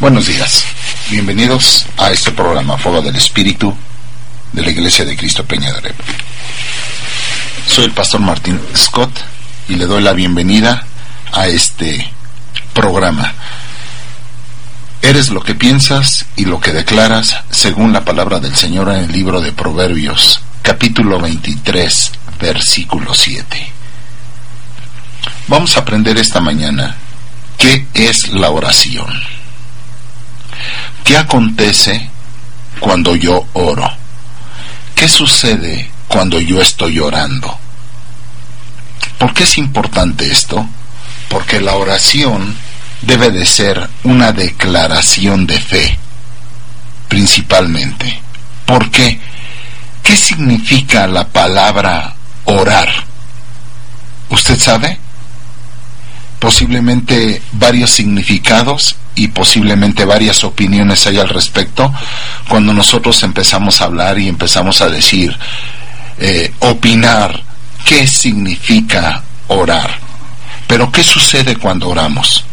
Buenos días, bienvenidos a este programa Fuego del Espíritu de la Iglesia de Cristo Peña de. Soy el pastor Martín Scott y le doy la bienvenida a este programa. Eres lo que piensas y lo que declaras según la palabra del Señor en el libro de Proverbios, capítulo 23, versículo 7. Vamos a aprender esta mañana ¿Qué es la oración? ¿Qué acontece cuando yo oro? ¿Qué sucede cuando yo estoy orando? ¿Por qué es importante esto? Porque la oración debe de ser una declaración de fe, principalmente. ¿Por qué? ¿Qué significa la palabra orar? ¿Usted sabe? Posiblemente varios significados y posiblemente varias opiniones hay al respecto cuando nosotros empezamos a hablar y empezamos a decir, eh, opinar qué significa orar. Pero ¿qué sucede cuando oramos?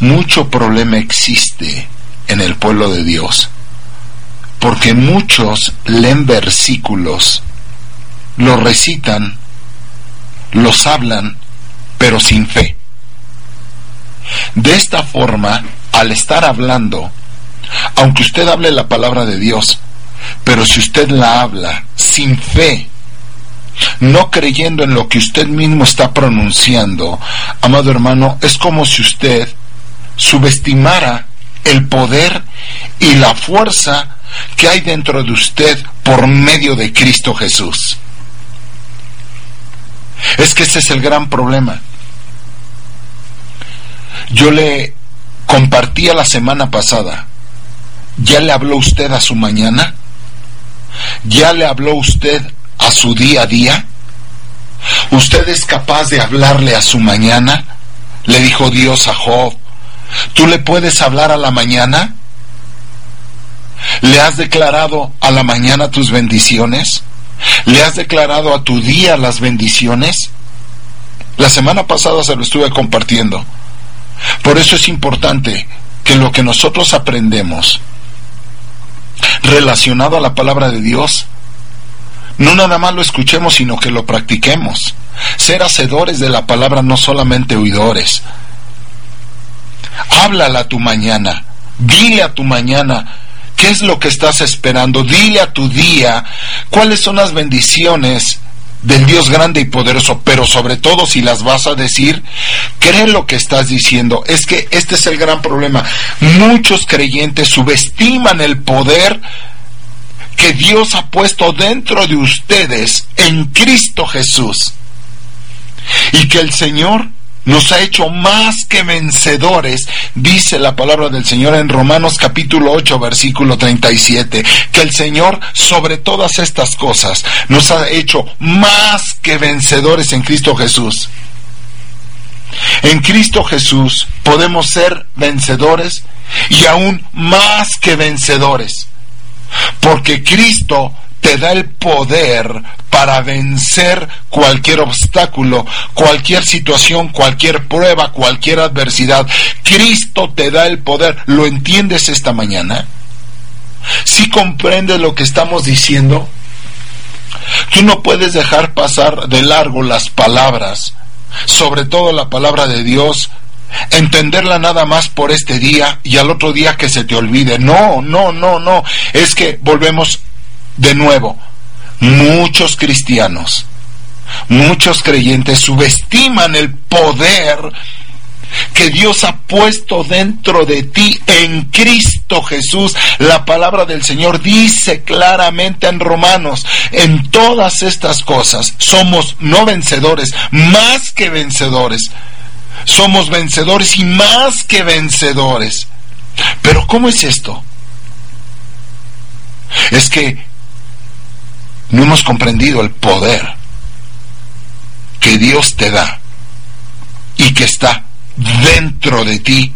Mucho problema existe en el pueblo de Dios, porque muchos leen versículos, los recitan, los hablan, pero sin fe. De esta forma, al estar hablando, aunque usted hable la palabra de Dios, pero si usted la habla sin fe, no creyendo en lo que usted mismo está pronunciando, amado hermano, es como si usted subestimara el poder y la fuerza que hay dentro de usted por medio de Cristo Jesús. Es que ese es el gran problema. Yo le compartía la semana pasada. ¿Ya le habló usted a su mañana? ¿Ya le habló usted a su día a día? ¿Usted es capaz de hablarle a su mañana? Le dijo Dios a Job. ¿Tú le puedes hablar a la mañana? ¿Le has declarado a la mañana tus bendiciones? ¿Le has declarado a tu día las bendiciones? La semana pasada se lo estuve compartiendo. Por eso es importante que lo que nosotros aprendemos relacionado a la palabra de Dios, no nada más lo escuchemos, sino que lo practiquemos. Ser hacedores de la palabra, no solamente oidores. Háblala a tu mañana, dile a tu mañana qué es lo que estás esperando, dile a tu día cuáles son las bendiciones del Dios grande y poderoso, pero sobre todo si las vas a decir, cree lo que estás diciendo. Es que este es el gran problema. Muchos creyentes subestiman el poder que Dios ha puesto dentro de ustedes en Cristo Jesús. Y que el Señor nos ha hecho más que vencedores, dice la palabra del Señor en Romanos capítulo 8 versículo 37, que el Señor sobre todas estas cosas nos ha hecho más que vencedores en Cristo Jesús. En Cristo Jesús podemos ser vencedores y aún más que vencedores, porque Cristo te da el poder para vencer cualquier obstáculo, cualquier situación, cualquier prueba, cualquier adversidad. Cristo te da el poder. ¿Lo entiendes esta mañana? ¿Si comprendes lo que estamos diciendo? Tú no puedes dejar pasar de largo las palabras, sobre todo la palabra de Dios, entenderla nada más por este día y al otro día que se te olvide. No, no, no, no. Es que volvemos de nuevo, muchos cristianos, muchos creyentes subestiman el poder que Dios ha puesto dentro de ti en Cristo Jesús. La palabra del Señor dice claramente en Romanos, en todas estas cosas somos no vencedores, más que vencedores somos vencedores y más que vencedores. Pero ¿cómo es esto? Es que no hemos comprendido el poder que Dios te da y que está dentro de ti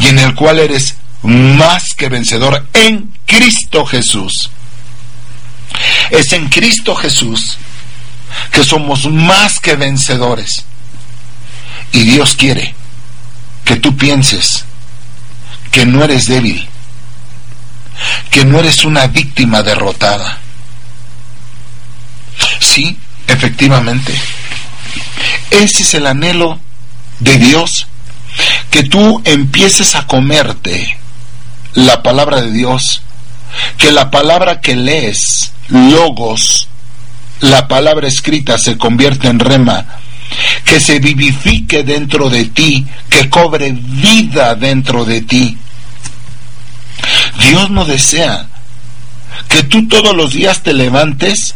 y en el cual eres más que vencedor en Cristo Jesús. Es en Cristo Jesús que somos más que vencedores. Y Dios quiere que tú pienses que no eres débil, que no eres una víctima derrotada. Sí, efectivamente. Ese es el anhelo de Dios, que tú empieces a comerte la palabra de Dios, que la palabra que lees, logos, la palabra escrita se convierte en rema, que se vivifique dentro de ti, que cobre vida dentro de ti. Dios no desea que tú todos los días te levantes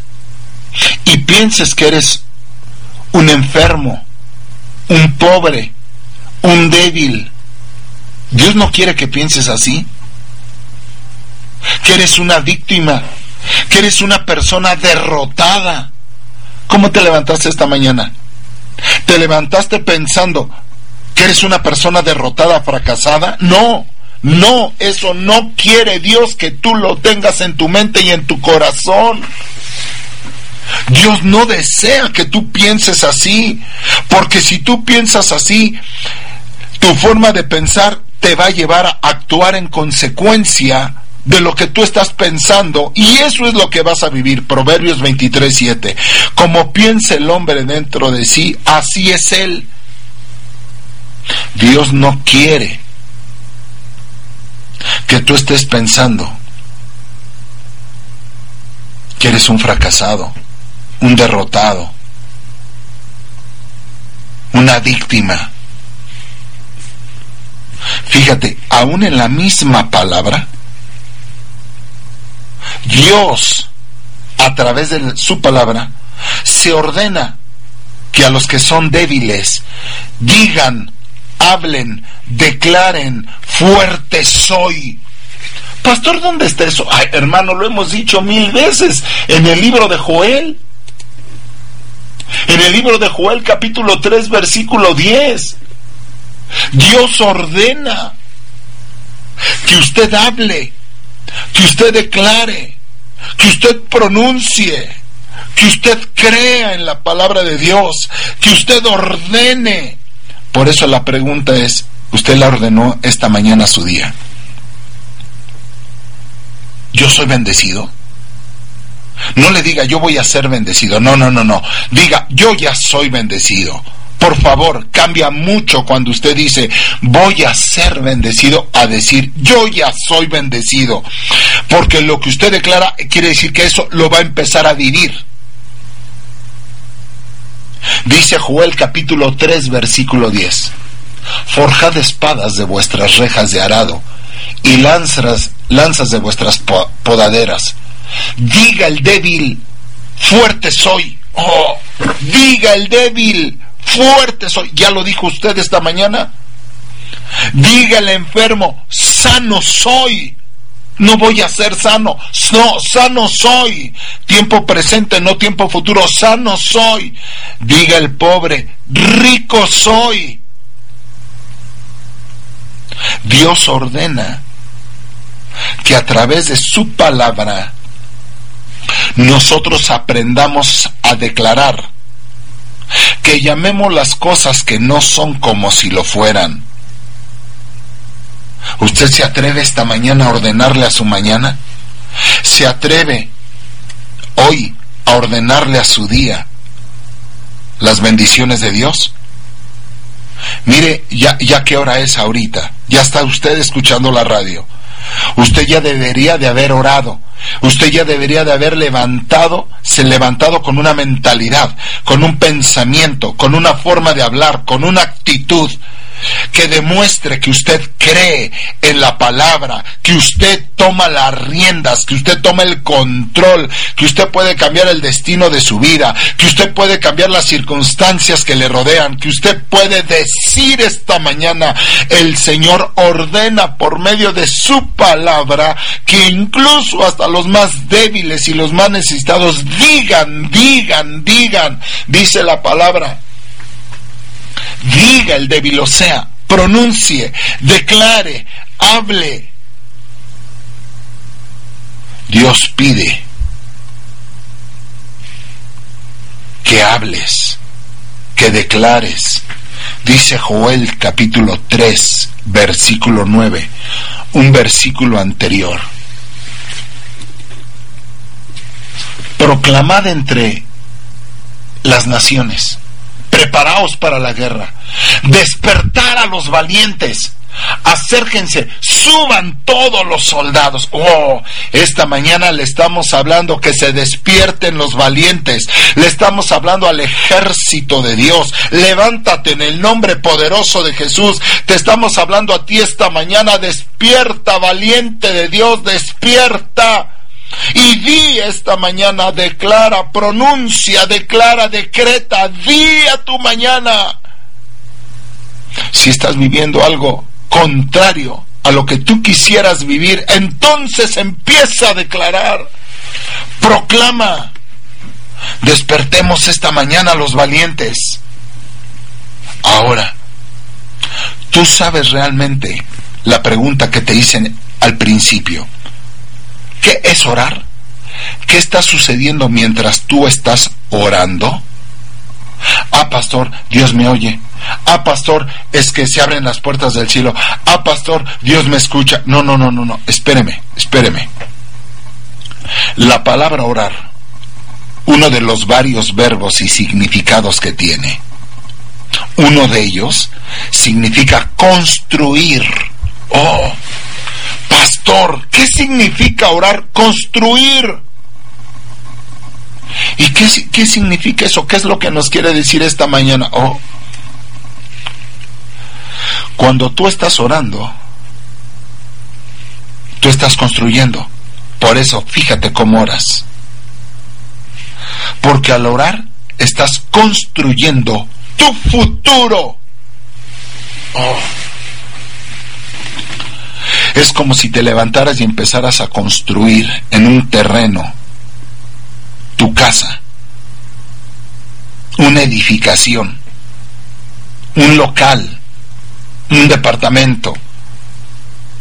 y pienses que eres un enfermo, un pobre, un débil. Dios no quiere que pienses así. Que eres una víctima, que eres una persona derrotada. ¿Cómo te levantaste esta mañana? ¿Te levantaste pensando que eres una persona derrotada, fracasada? No, no, eso no quiere Dios que tú lo tengas en tu mente y en tu corazón. Dios no desea que tú pienses así, porque si tú piensas así, tu forma de pensar te va a llevar a actuar en consecuencia de lo que tú estás pensando y eso es lo que vas a vivir. Proverbios 23, 7. Como piensa el hombre dentro de sí, así es él. Dios no quiere que tú estés pensando que eres un fracasado, un derrotado, una víctima. Fíjate, aún en la misma palabra, Dios, a través de su palabra, se ordena que a los que son débiles digan, hablen, declaren, fuerte soy. Pastor, ¿dónde está eso? Ay, hermano, lo hemos dicho mil veces en el libro de Joel. En el libro de Joel capítulo 3 versículo 10. Dios ordena que usted hable, que usted declare, que usted pronuncie, que usted crea en la palabra de Dios, que usted ordene. Por eso la pregunta es, ¿usted la ordenó esta mañana su día? ¿Yo soy bendecido? No le diga yo voy a ser bendecido. No, no, no, no. Diga yo ya soy bendecido. Por favor, cambia mucho cuando usted dice voy a ser bendecido a decir yo ya soy bendecido. Porque lo que usted declara quiere decir que eso lo va a empezar a vivir. Dice Joel capítulo 3 versículo 10. Forjad espadas de vuestras rejas de arado y lanzas, lanzas de vuestras podaderas Diga el débil, fuerte soy. Oh, diga el débil, fuerte soy. ¿Ya lo dijo usted esta mañana? Diga el enfermo, sano soy. No voy a ser sano. No, sano soy. Tiempo presente, no tiempo futuro. Sano soy. Diga el pobre, rico soy. Dios ordena que a través de su palabra nosotros aprendamos a declarar, que llamemos las cosas que no son como si lo fueran. ¿Usted se atreve esta mañana a ordenarle a su mañana? ¿Se atreve hoy a ordenarle a su día las bendiciones de Dios? Mire, ya, ya qué hora es ahorita, ya está usted escuchando la radio. Usted ya debería de haber orado, Usted ya debería de haber levantado, se levantado con una mentalidad, con un pensamiento, con una forma de hablar, con una actitud que demuestre que usted cree en la palabra, que usted toma las riendas, que usted toma el control, que usted puede cambiar el destino de su vida, que usted puede cambiar las circunstancias que le rodean, que usted puede decir esta mañana, el Señor ordena por medio de su palabra que incluso hasta los más débiles y los más necesitados digan, digan, digan, dice la palabra, diga el débil, o sea, pronuncie, declare, hable. Dios pide que hables, que declares. Dice Joel capítulo 3, versículo 9, un versículo anterior. Proclamad entre las naciones preparaos para la guerra, despertar a los valientes, acérquense, suban todos los soldados. Oh, esta mañana le estamos hablando que se despierten los valientes, le estamos hablando al ejército de Dios. Levántate en el nombre poderoso de Jesús. Te estamos hablando a ti esta mañana, despierta, valiente de Dios, despierta. Y di esta mañana, declara, pronuncia, declara, decreta, di a tu mañana. Si estás viviendo algo contrario a lo que tú quisieras vivir, entonces empieza a declarar, proclama, despertemos esta mañana los valientes. Ahora, tú sabes realmente la pregunta que te hice al principio. ¿Qué es orar? ¿Qué está sucediendo mientras tú estás orando? Ah, pastor, Dios me oye. Ah, pastor, es que se abren las puertas del cielo. Ah, pastor, Dios me escucha. No, no, no, no, no. Espéreme, espéreme. La palabra orar, uno de los varios verbos y significados que tiene, uno de ellos significa construir. Oh, Pastor, ¿qué significa orar? Construir. ¿Y qué, qué, significa eso? ¿Qué es lo que nos quiere decir esta mañana? Oh, cuando tú estás orando, tú estás construyendo. Por eso, fíjate cómo oras. Porque al orar, estás construyendo tu futuro. Oh. Es como si te levantaras y empezaras a construir en un terreno tu casa, una edificación, un local, un departamento,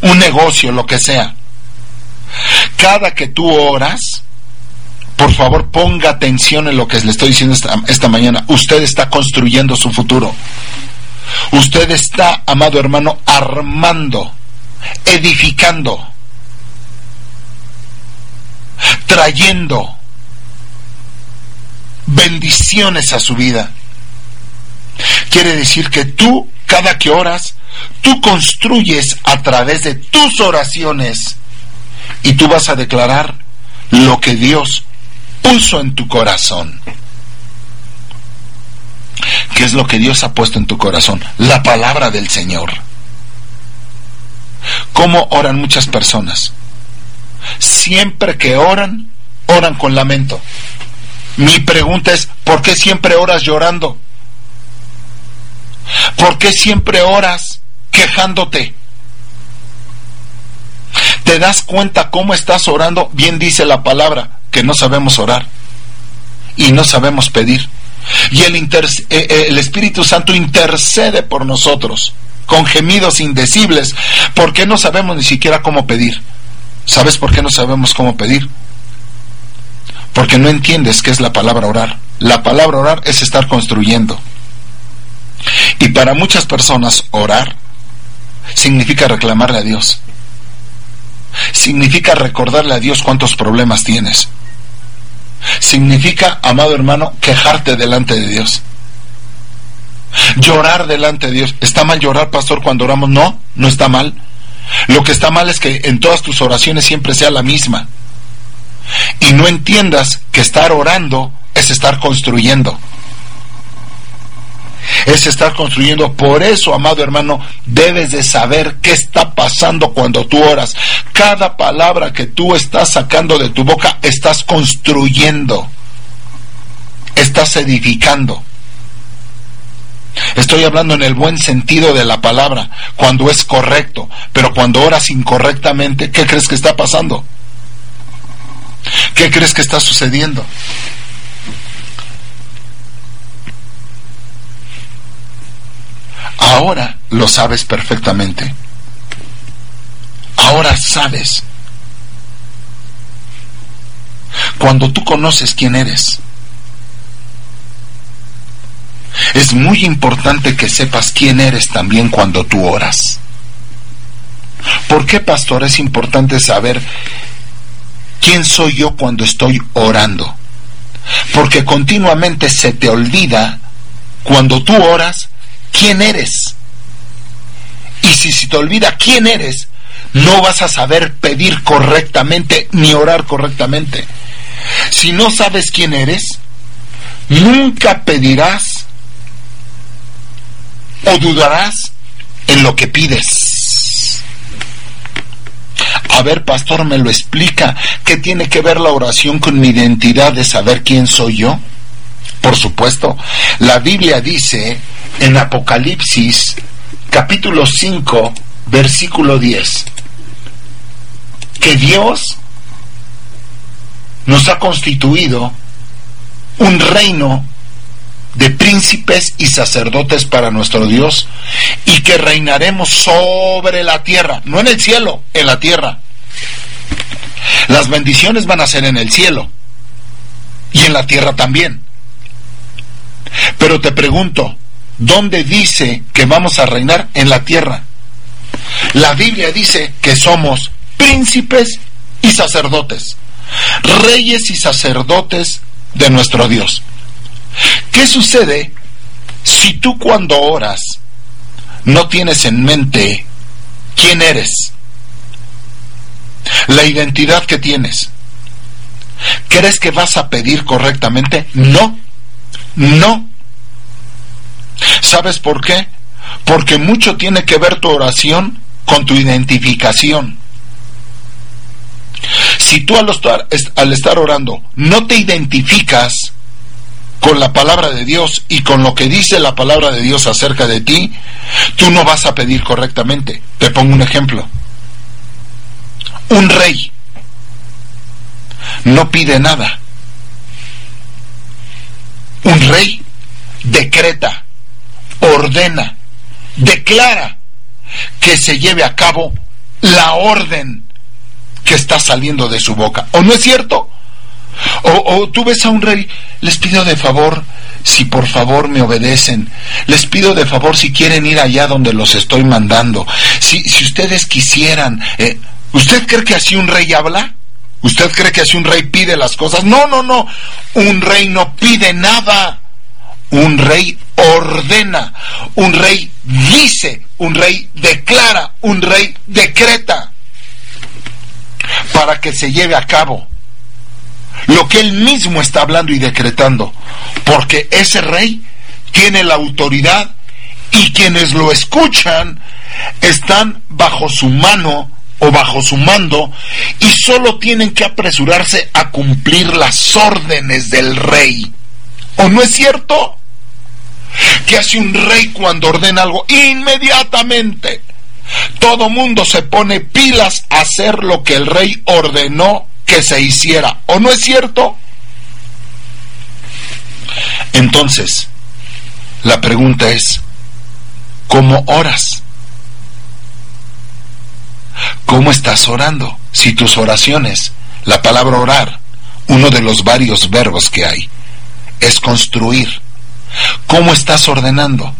un negocio, lo que sea. Cada que tú oras, por favor ponga atención en lo que le estoy diciendo esta, esta mañana. Usted está construyendo su futuro. Usted está, amado hermano, armando edificando, trayendo bendiciones a su vida. Quiere decir que tú, cada que oras, tú construyes a través de tus oraciones y tú vas a declarar lo que Dios puso en tu corazón. ¿Qué es lo que Dios ha puesto en tu corazón? La palabra del Señor. ¿Cómo oran muchas personas? Siempre que oran, oran con lamento. Mi pregunta es, ¿por qué siempre oras llorando? ¿Por qué siempre oras quejándote? ¿Te das cuenta cómo estás orando? Bien dice la palabra, que no sabemos orar y no sabemos pedir. Y el, eh, eh, el Espíritu Santo intercede por nosotros con gemidos indecibles, ¿por qué no sabemos ni siquiera cómo pedir? ¿Sabes por qué no sabemos cómo pedir? Porque no entiendes qué es la palabra orar. La palabra orar es estar construyendo. Y para muchas personas orar significa reclamarle a Dios. Significa recordarle a Dios cuántos problemas tienes. Significa, amado hermano, quejarte delante de Dios. Llorar delante de Dios. ¿Está mal llorar, pastor, cuando oramos? No, no está mal. Lo que está mal es que en todas tus oraciones siempre sea la misma. Y no entiendas que estar orando es estar construyendo. es estar construyendo. Por eso, amado hermano, debes de saber qué está pasando cuando tú oras. Cada palabra que tú estás sacando de tu boca, estás construyendo, estás edificando. Estoy hablando en el buen sentido de la palabra, cuando es correcto, pero cuando oras incorrectamente, ¿qué crees que está pasando? ¿Qué crees que está sucediendo? Ahora lo sabes perfectamente. Ahora sabes. Cuando tú conoces quién eres, es muy importante que sepas quién eres también cuando tú oras. ¿Por qué, pastor, es importante saber quién soy yo cuando estoy orando? Porque continuamente se te olvida cuando tú oras quién eres. Y si se te olvida quién eres, no vas a saber pedir correctamente ni orar correctamente. Si no sabes quién eres, nunca pedirás o dudarás en lo que pides. A ver, pastor, me lo explica. ¿Qué tiene que ver la oración con mi identidad de saber quién soy yo? Por supuesto, la Biblia dice en Apocalipsis capítulo 5, versículo 10, que Dios nos ha constituido un reino de príncipes y sacerdotes para nuestro Dios y que reinaremos sobre la tierra, no en el cielo, en la tierra. Las bendiciones van a ser en el cielo y en la tierra también. Pero te pregunto, ¿dónde dice que vamos a reinar en la tierra? La Biblia dice que somos príncipes y sacerdotes, reyes y sacerdotes de nuestro Dios. ¿Qué sucede si tú cuando oras no tienes en mente quién eres? La identidad que tienes. ¿Crees que vas a pedir correctamente? No, no. ¿Sabes por qué? Porque mucho tiene que ver tu oración con tu identificación. Si tú al estar, al estar orando no te identificas con la palabra de Dios y con lo que dice la palabra de Dios acerca de ti, tú no vas a pedir correctamente. Te pongo un ejemplo. Un rey no pide nada. Un rey decreta, ordena, declara que se lleve a cabo la orden que está saliendo de su boca. ¿O no es cierto? O, tú ves a un rey, les pido de favor, si por favor me obedecen, les pido de favor si quieren ir allá donde los estoy mandando, si, si ustedes quisieran, eh, ¿usted cree que así un rey habla? ¿Usted cree que así un rey pide las cosas? No, no, no, un rey no pide nada, un rey ordena, un rey dice, un rey declara, un rey decreta. Para que se lleve a cabo lo que él mismo está hablando y decretando, porque ese rey tiene la autoridad y quienes lo escuchan están bajo su mano o bajo su mando y solo tienen que apresurarse a cumplir las órdenes del rey. ¿O no es cierto? Que hace un rey cuando ordena algo inmediatamente. Todo mundo se pone pilas a hacer lo que el rey ordenó que se hiciera. ¿O no es cierto? Entonces, la pregunta es, ¿cómo oras? ¿Cómo estás orando? Si tus oraciones, la palabra orar, uno de los varios verbos que hay, es construir. ¿Cómo estás ordenando?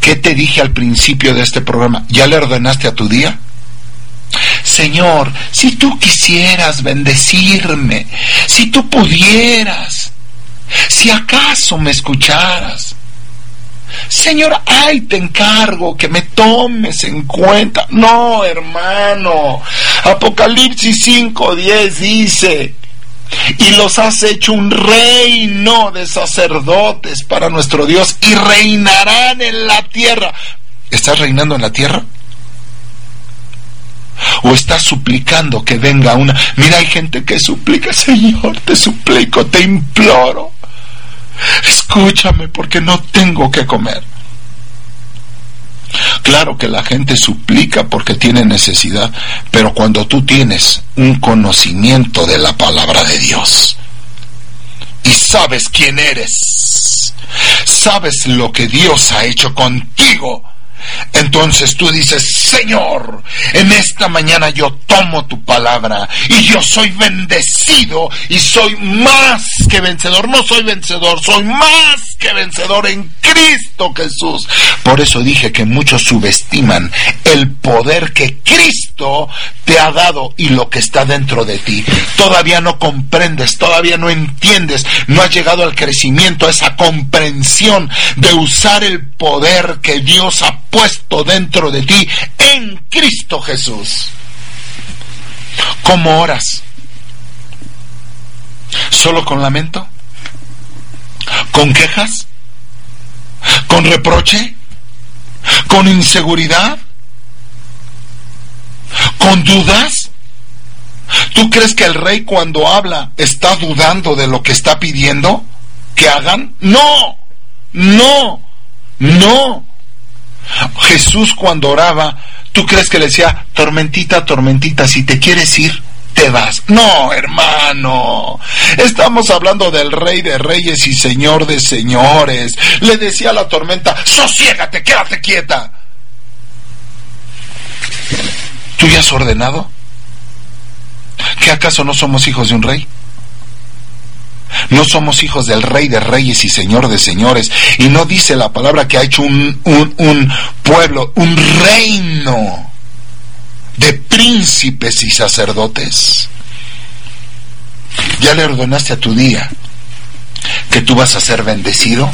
¿Qué te dije al principio de este programa? ¿Ya le ordenaste a tu día? Señor, si tú quisieras bendecirme, si tú pudieras, si acaso me escucharas. Señor, ay, te encargo que me tomes en cuenta. No, hermano. Apocalipsis 5:10 dice y los has hecho un reino de sacerdotes para nuestro Dios y reinarán en la tierra. ¿Estás reinando en la tierra? ¿O estás suplicando que venga una... Mira, hay gente que suplica, Señor, te suplico, te imploro. Escúchame porque no tengo que comer. Claro que la gente suplica porque tiene necesidad, pero cuando tú tienes un conocimiento de la palabra de Dios y sabes quién eres, sabes lo que Dios ha hecho contigo, entonces tú dices, Señor, en esta mañana yo tomo tu palabra y yo soy bendecido y soy más que vencedor. No soy vencedor, soy más que vencedor en Cristo Jesús. Por eso dije que muchos subestiman el poder que Cristo te ha dado y lo que está dentro de ti. Todavía no comprendes, todavía no entiendes, no has llegado al crecimiento, a esa comprensión de usar el poder que Dios ha puesto dentro de ti en Cristo Jesús. ¿Cómo oras? ¿Solo con lamento? ¿Con quejas? ¿Con reproche? ¿Con inseguridad? ¿Con dudas? ¿Tú crees que el rey cuando habla está dudando de lo que está pidiendo que hagan? No, no, no. Jesús cuando oraba, ¿tú crees que le decía, tormentita, tormentita, si te quieres ir, te vas? No, hermano. Estamos hablando del rey de reyes y señor de señores. Le decía a la tormenta, sosiégate, quédate quieta. ¿Tú ya has ordenado? ¿Que acaso no somos hijos de un rey? No somos hijos del Rey de Reyes y Señor de Señores. Y no dice la palabra que ha hecho un, un, pueblo, un reino de príncipes y sacerdotes. Ya le ordenaste a tu día que tú vas a ser bendecido.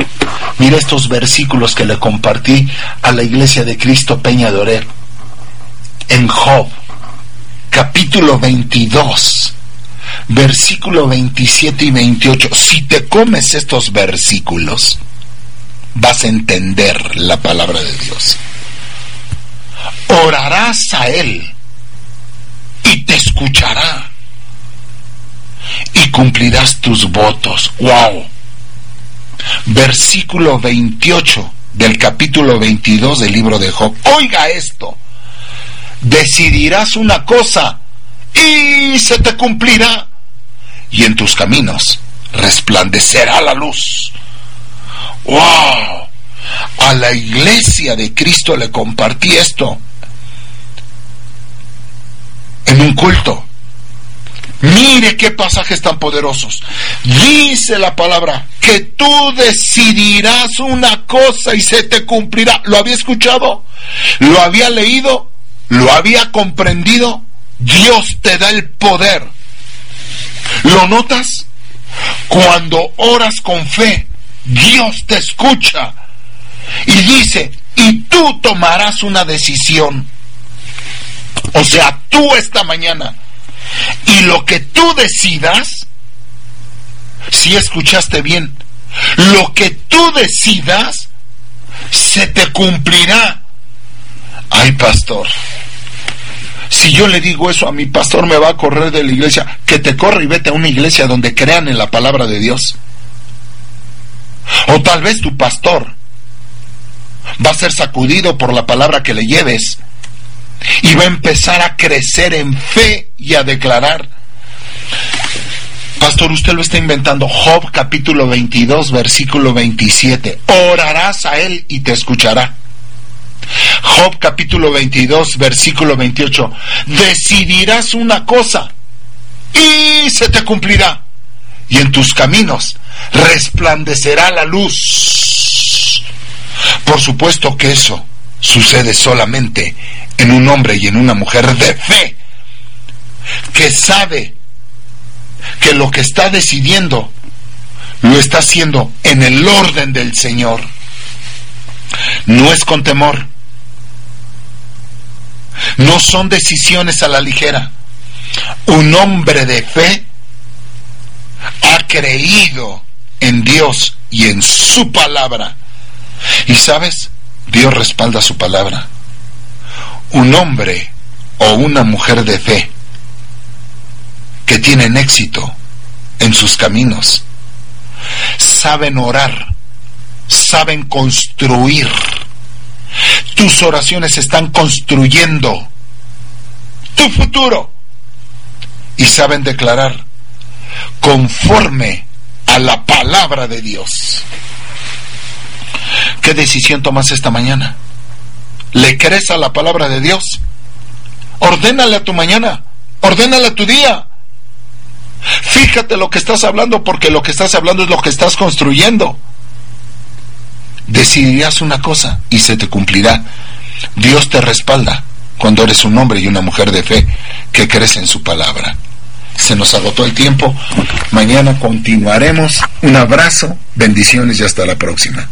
Mira estos versículos que le compartí a la iglesia de Cristo Peña de Orer. En Job, capítulo 22 versículo 27 y 28. Si te comes estos versículos, vas a entender la palabra de Dios. Orarás a Él y te escuchará y cumplirás tus votos. ¡Wow! Versículo 28 del capítulo 22 del libro de Job. Oiga esto. Decidirás una cosa y se te cumplirá. Y en tus caminos resplandecerá la luz. ¡Wow! A la iglesia de Cristo le compartí esto en un culto. Mire qué pasajes tan poderosos. Dice la palabra que tú decidirás una cosa y se te cumplirá. ¿Lo había escuchado? ¿Lo había leído? ¿Lo había comprendido? Dios te da el poder. ¿Lo notas? Cuando oras con fe, Dios te escucha y dice, y tú tomarás una decisión. O sea, tú esta mañana. Y lo que tú decidas, si escuchaste bien, lo que tú decidas, se te cumplirá. Ay, pastor, si yo le digo eso a mi pastor me va a correr de la iglesia, que te corre y vete a una iglesia donde crean en la palabra de Dios. O tal vez tu pastor va a ser sacudido por la palabra que le lleves y va a empezar a crecer en fe y a declarar. Pastor, usted lo está inventando. Job capítulo 22, versículo 27. Orarás a él y te escuchará. Job capítulo 22, versículo 28. Decidirás una cosa y se te cumplirá. Y en tus caminos resplandecerá la luz. Por supuesto que eso sucede solamente en un hombre y en una mujer de fe, que sabe que lo que está decidiendo lo está haciendo en el orden del Señor. No es con temor, no son decisiones a la ligera. Un hombre de fe ha creído en Dios y en su palabra. Y sabes, Dios respalda su palabra. Un hombre o una mujer de fe que tienen éxito en sus caminos, saben orar, saben construir. Tus oraciones están construyendo tu futuro y saben declarar conforme a la palabra de Dios. ¿Qué decisión tomas esta mañana? ¿Le crees a la palabra de Dios? Ordénale a tu mañana, ordénale a tu día. Fíjate lo que estás hablando porque lo que estás hablando es lo que estás construyendo. Decidirás una cosa y se te cumplirá. Dios te respalda cuando eres un hombre y una mujer de fe que crees en su palabra. Se nos agotó el tiempo. Mañana continuaremos. Un abrazo, bendiciones y hasta la próxima.